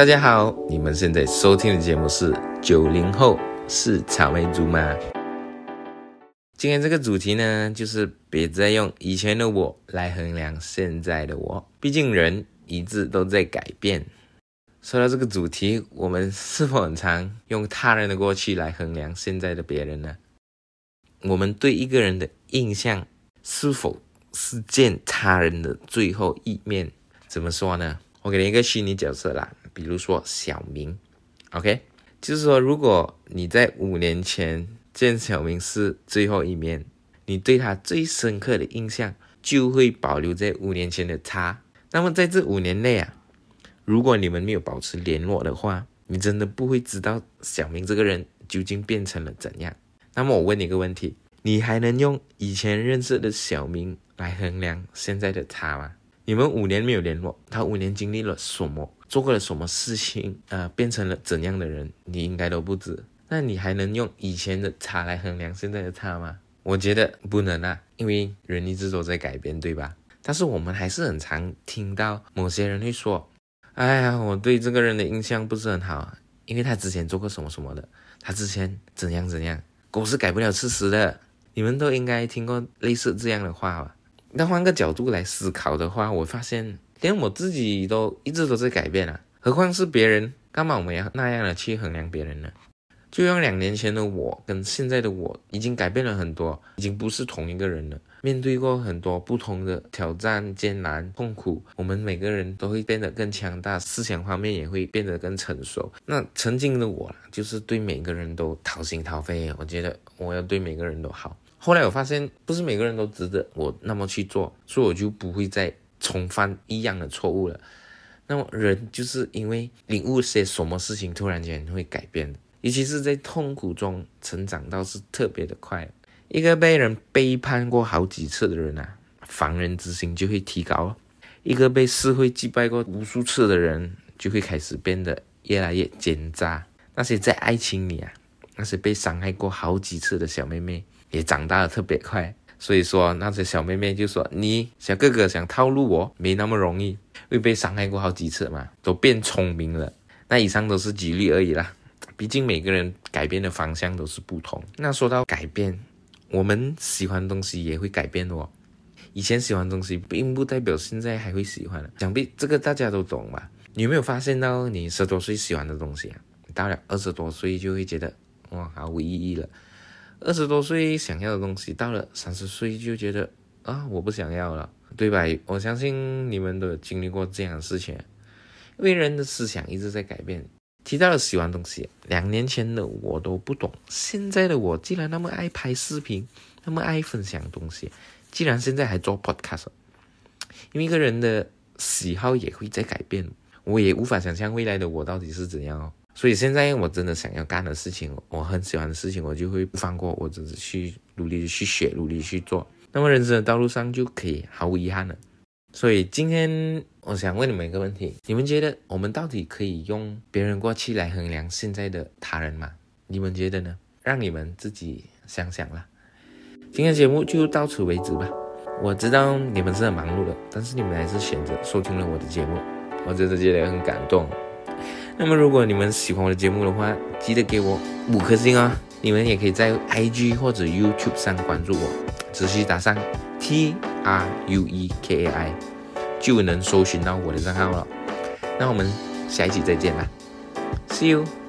大家好，你们现在收听的节目是九零后是草莓族吗？今天这个主题呢，就是别再用以前的我来衡量现在的我，毕竟人一直都在改变。说到这个主题，我们是否很常用他人的过去来衡量现在的别人呢？我们对一个人的印象是否是见他人的最后一面？怎么说呢？我给你一个虚拟角色啦，比如说小明，OK，就是说，如果你在五年前见小明是最后一面，你对他最深刻的印象就会保留在五年前的他。那么在这五年内啊，如果你们没有保持联络的话，你真的不会知道小明这个人究竟变成了怎样。那么我问你一个问题，你还能用以前认识的小明来衡量现在的他吗？你们五年没有联络，他五年经历了什么，做过了什么事情，呃，变成了怎样的人，你应该都不知。那你还能用以前的他来衡量现在的他吗？我觉得不能啊，因为人一直都在改变，对吧？但是我们还是很常听到某些人会说：“哎呀，我对这个人的印象不是很好，因为他之前做过什么什么的，他之前怎样怎样。”狗是改不了吃屎的，你们都应该听过类似这样的话吧？那换个角度来思考的话，我发现连我自己都一直都在改变啊，何况是别人？干嘛我们要那样的去衡量别人呢？就用两年前的我跟现在的我已经改变了很多，已经不是同一个人了。面对过很多不同的挑战、艰难、痛苦，我们每个人都会变得更强大，思想方面也会变得更成熟。那曾经的我就是对每个人都掏心掏肺，我觉得我要对每个人都好。后来我发现，不是每个人都值得我那么去做，所以我就不会再重犯一样的错误了。那么人就是因为领悟些什么事情，突然间会改变，尤其是在痛苦中成长，倒是特别的快。一个被人背叛过好几次的人啊，防人之心就会提高；一个被社会击败过无数次的人，就会开始变得越来越奸诈。那些在爱情里啊，那些被伤害过好几次的小妹妹。也长大的特别快，所以说那些小妹妹就说：“你小哥哥想套路我，没那么容易，会被伤害过好几次嘛，都变聪明了。”那以上都是举例而已啦，毕竟每个人改变的方向都是不同。那说到改变，我们喜欢东西也会改变的哦。以前喜欢东西，并不代表现在还会喜欢。想必这个大家都懂吧？你有没有发现到你十多岁喜欢的东西啊，到了二十多岁就会觉得哇毫无意义了。二十多岁想要的东西，到了三十岁就觉得啊，我不想要了，对吧？我相信你们都有经历过这样的事情，因为人的思想一直在改变。提到了喜欢东西，两年前的我都不懂，现在的我竟然那么爱拍视频，那么爱分享东西，既然现在还做 podcast，因为一个人的喜好也会在改变，我也无法想象未来的我到底是怎样哦。所以现在我真的想要干的事情，我很喜欢的事情，我就会不放过，我只是去努力的去学，努力去做。那么人生的道路上就可以毫无遗憾了。所以今天我想问你们一个问题：你们觉得我们到底可以用别人过去来衡量现在的他人吗？你们觉得呢？让你们自己想想啦。今天节目就到此为止吧。我知道你们是很忙碌的，但是你们还是选择收听了我的节目，我真的觉得很感动。那么，如果你们喜欢我的节目的话，记得给我五颗星哦。你们也可以在 IG 或者 YouTube 上关注我，只需打上 T R U E K A I，就能搜寻到我的账号了。那我们下一期再见啦，See you。